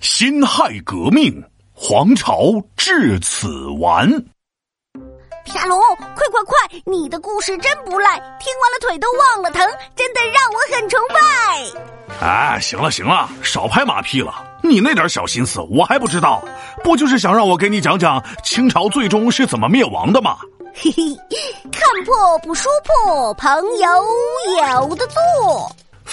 辛亥革命，皇朝至此完。皮大龙，快快快！你的故事真不赖，听完了腿都忘了疼，真的让我很崇拜。哎，行了行了，少拍马屁了。你那点小心思我还不知道，不就是想让我给你讲讲清朝最终是怎么灭亡的吗？嘿嘿，看破不说破，朋友有的做。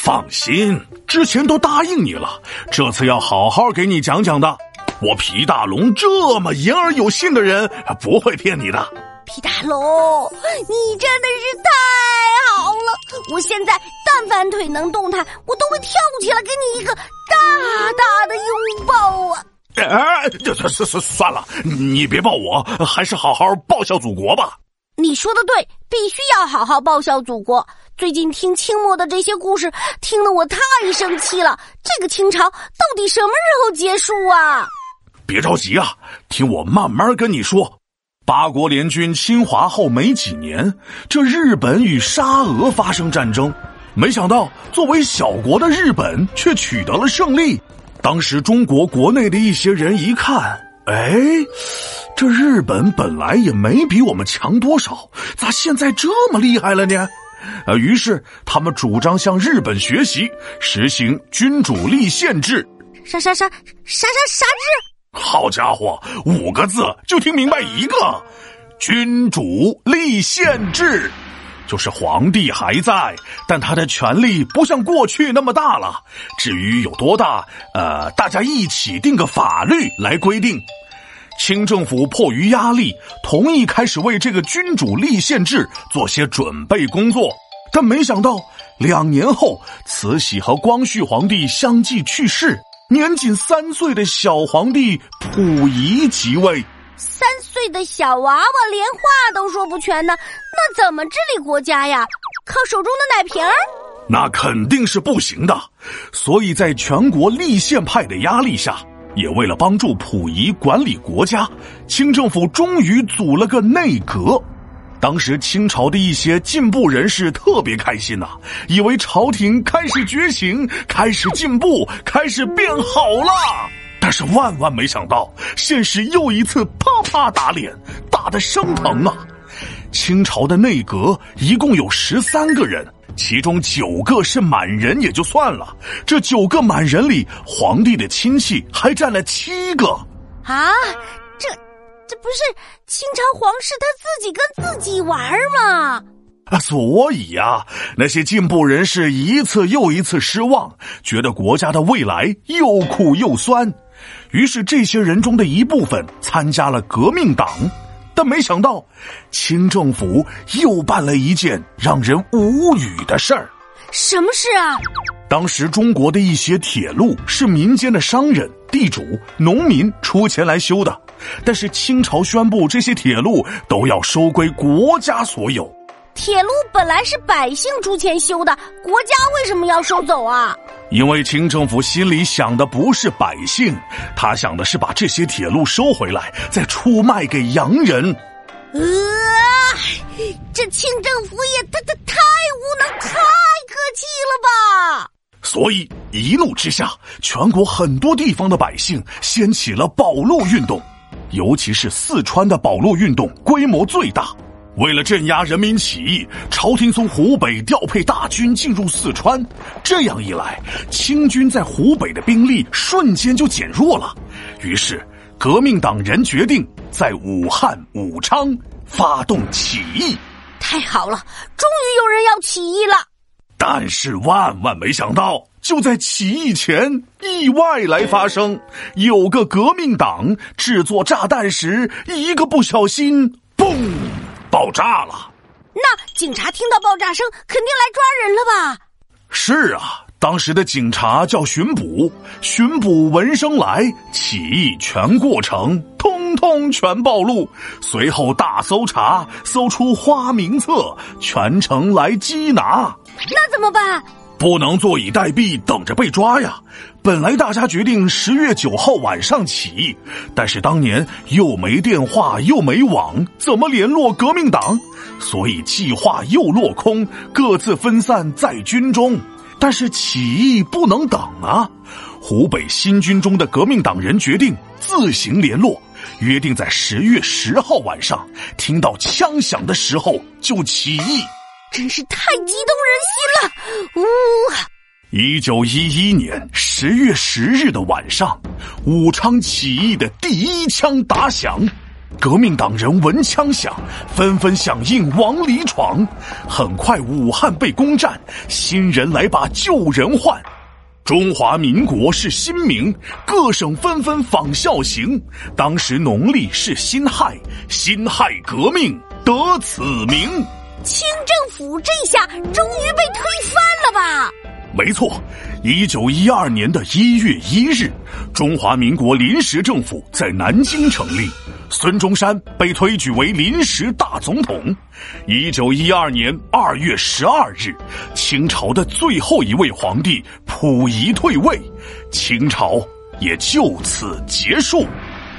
放心，之前都答应你了，这次要好好给你讲讲的。我皮大龙这么言而有信的人，不会骗你的。皮大龙，你真的是太好了！我现在但凡腿能动弹，我都会跳起来给你一个大大的拥抱啊！哎，这这这算了，你别抱我，还是好好报效祖国吧。你说的对，必须要好好报效祖国。最近听清末的这些故事，听得我太生气了。这个清朝到底什么时候结束啊？别着急啊，听我慢慢跟你说。八国联军侵华后没几年，这日本与沙俄发生战争，没想到作为小国的日本却取得了胜利。当时中国国内的一些人一看，哎，这日本本来也没比我们强多少，咋现在这么厉害了呢？呃，于是他们主张向日本学习，实行君主立宪制。啥啥啥啥啥啥制？好家伙，五个字就听明白一个，君主立宪制，就是皇帝还在，但他的权力不像过去那么大了。至于有多大，呃，大家一起定个法律来规定。清政府迫于压力，同意开始为这个君主立宪制做些准备工作，但没想到两年后，慈禧和光绪皇帝相继去世。年仅三岁的小皇帝溥仪即位，三岁的小娃娃连话都说不全呢，那怎么治理国家呀？靠手中的奶瓶儿？那肯定是不行的。所以在全国立宪派的压力下，也为了帮助溥仪管理国家，清政府终于组了个内阁。当时清朝的一些进步人士特别开心呐，以为朝廷开始觉醒，开始进步，开始变好了。但是万万没想到，现实又一次啪啪打脸，打得生疼啊！清朝的内阁一共有十三个人，其中九个是满人也就算了，这九个满人里，皇帝的亲戚还占了七个啊！这。这不是清朝皇室他自己跟自己玩吗？啊，所以呀，那些进步人士一次又一次失望，觉得国家的未来又苦又酸，于是这些人中的一部分参加了革命党，但没想到，清政府又办了一件让人无语的事儿。什么事啊？当时中国的一些铁路是民间的商人、地主、农民出钱来修的。但是清朝宣布，这些铁路都要收归国家所有。铁路本来是百姓出钱修的，国家为什么要收走啊？因为清政府心里想的不是百姓，他想的是把这些铁路收回来，再出卖给洋人。呃，这清政府也太太太无能，太可气了吧？所以一怒之下，全国很多地方的百姓掀起了保路运动。尤其是四川的保路运动规模最大，为了镇压人民起义，朝廷从湖北调配大军进入四川，这样一来，清军在湖北的兵力瞬间就减弱了。于是，革命党人决定在武汉、武昌发动起义。太好了，终于有人要起义了。但是万万没想到。就在起义前，意外来发生。有个革命党制作炸弹时，一个不小心，嘣，爆炸了。那警察听到爆炸声，肯定来抓人了吧？是啊，当时的警察叫巡捕，巡捕闻声来，起义全过程通通全暴露。随后大搜查，搜出花名册，全城来缉拿。那怎么办？不能坐以待毙，等着被抓呀！本来大家决定十月九号晚上起义，但是当年又没电话又没网，怎么联络革命党？所以计划又落空，各自分散在军中。但是起义不能等啊！湖北新军中的革命党人决定自行联络，约定在十月十号晚上听到枪响的时候就起义。真是太激动人心了！呜！一九一一年十月十日的晚上，武昌起义的第一枪打响。革命党人闻枪响，纷纷响应往里闯。很快，武汉被攻占，新人来把旧人换。中华民国是新名，各省纷纷仿效行。当时农历是辛亥，辛亥革命得此名。清政府这下终于被推翻了吧？没错，一九一二年的一月一日，中华民国临时政府在南京成立，孙中山被推举为临时大总统。一九一二年二月十二日，清朝的最后一位皇帝溥仪退位，清朝也就此结束。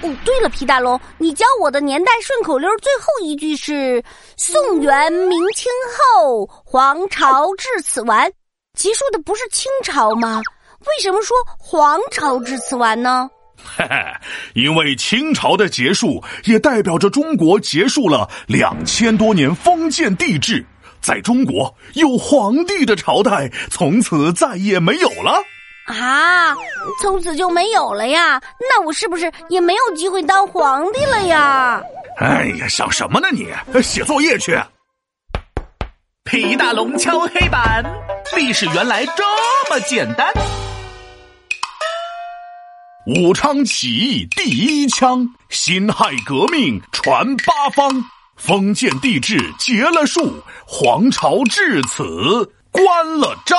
哦，对了，皮大龙，你教我的年代顺口溜最后一句是“宋元明清后，皇朝至此完”。结束的不是清朝吗？为什么说皇朝至此完呢？嘿嘿，因为清朝的结束也代表着中国结束了两千多年封建帝制，在中国有皇帝的朝代从此再也没有了。啊，从此就没有了呀？那我是不是也没有机会当皇帝了呀？哎呀，想什么呢你？写作业去。皮大龙敲黑板，历史原来这么简单。武昌起义第一枪，辛亥革命传八方，封建帝制结了束，皇朝至此关了章。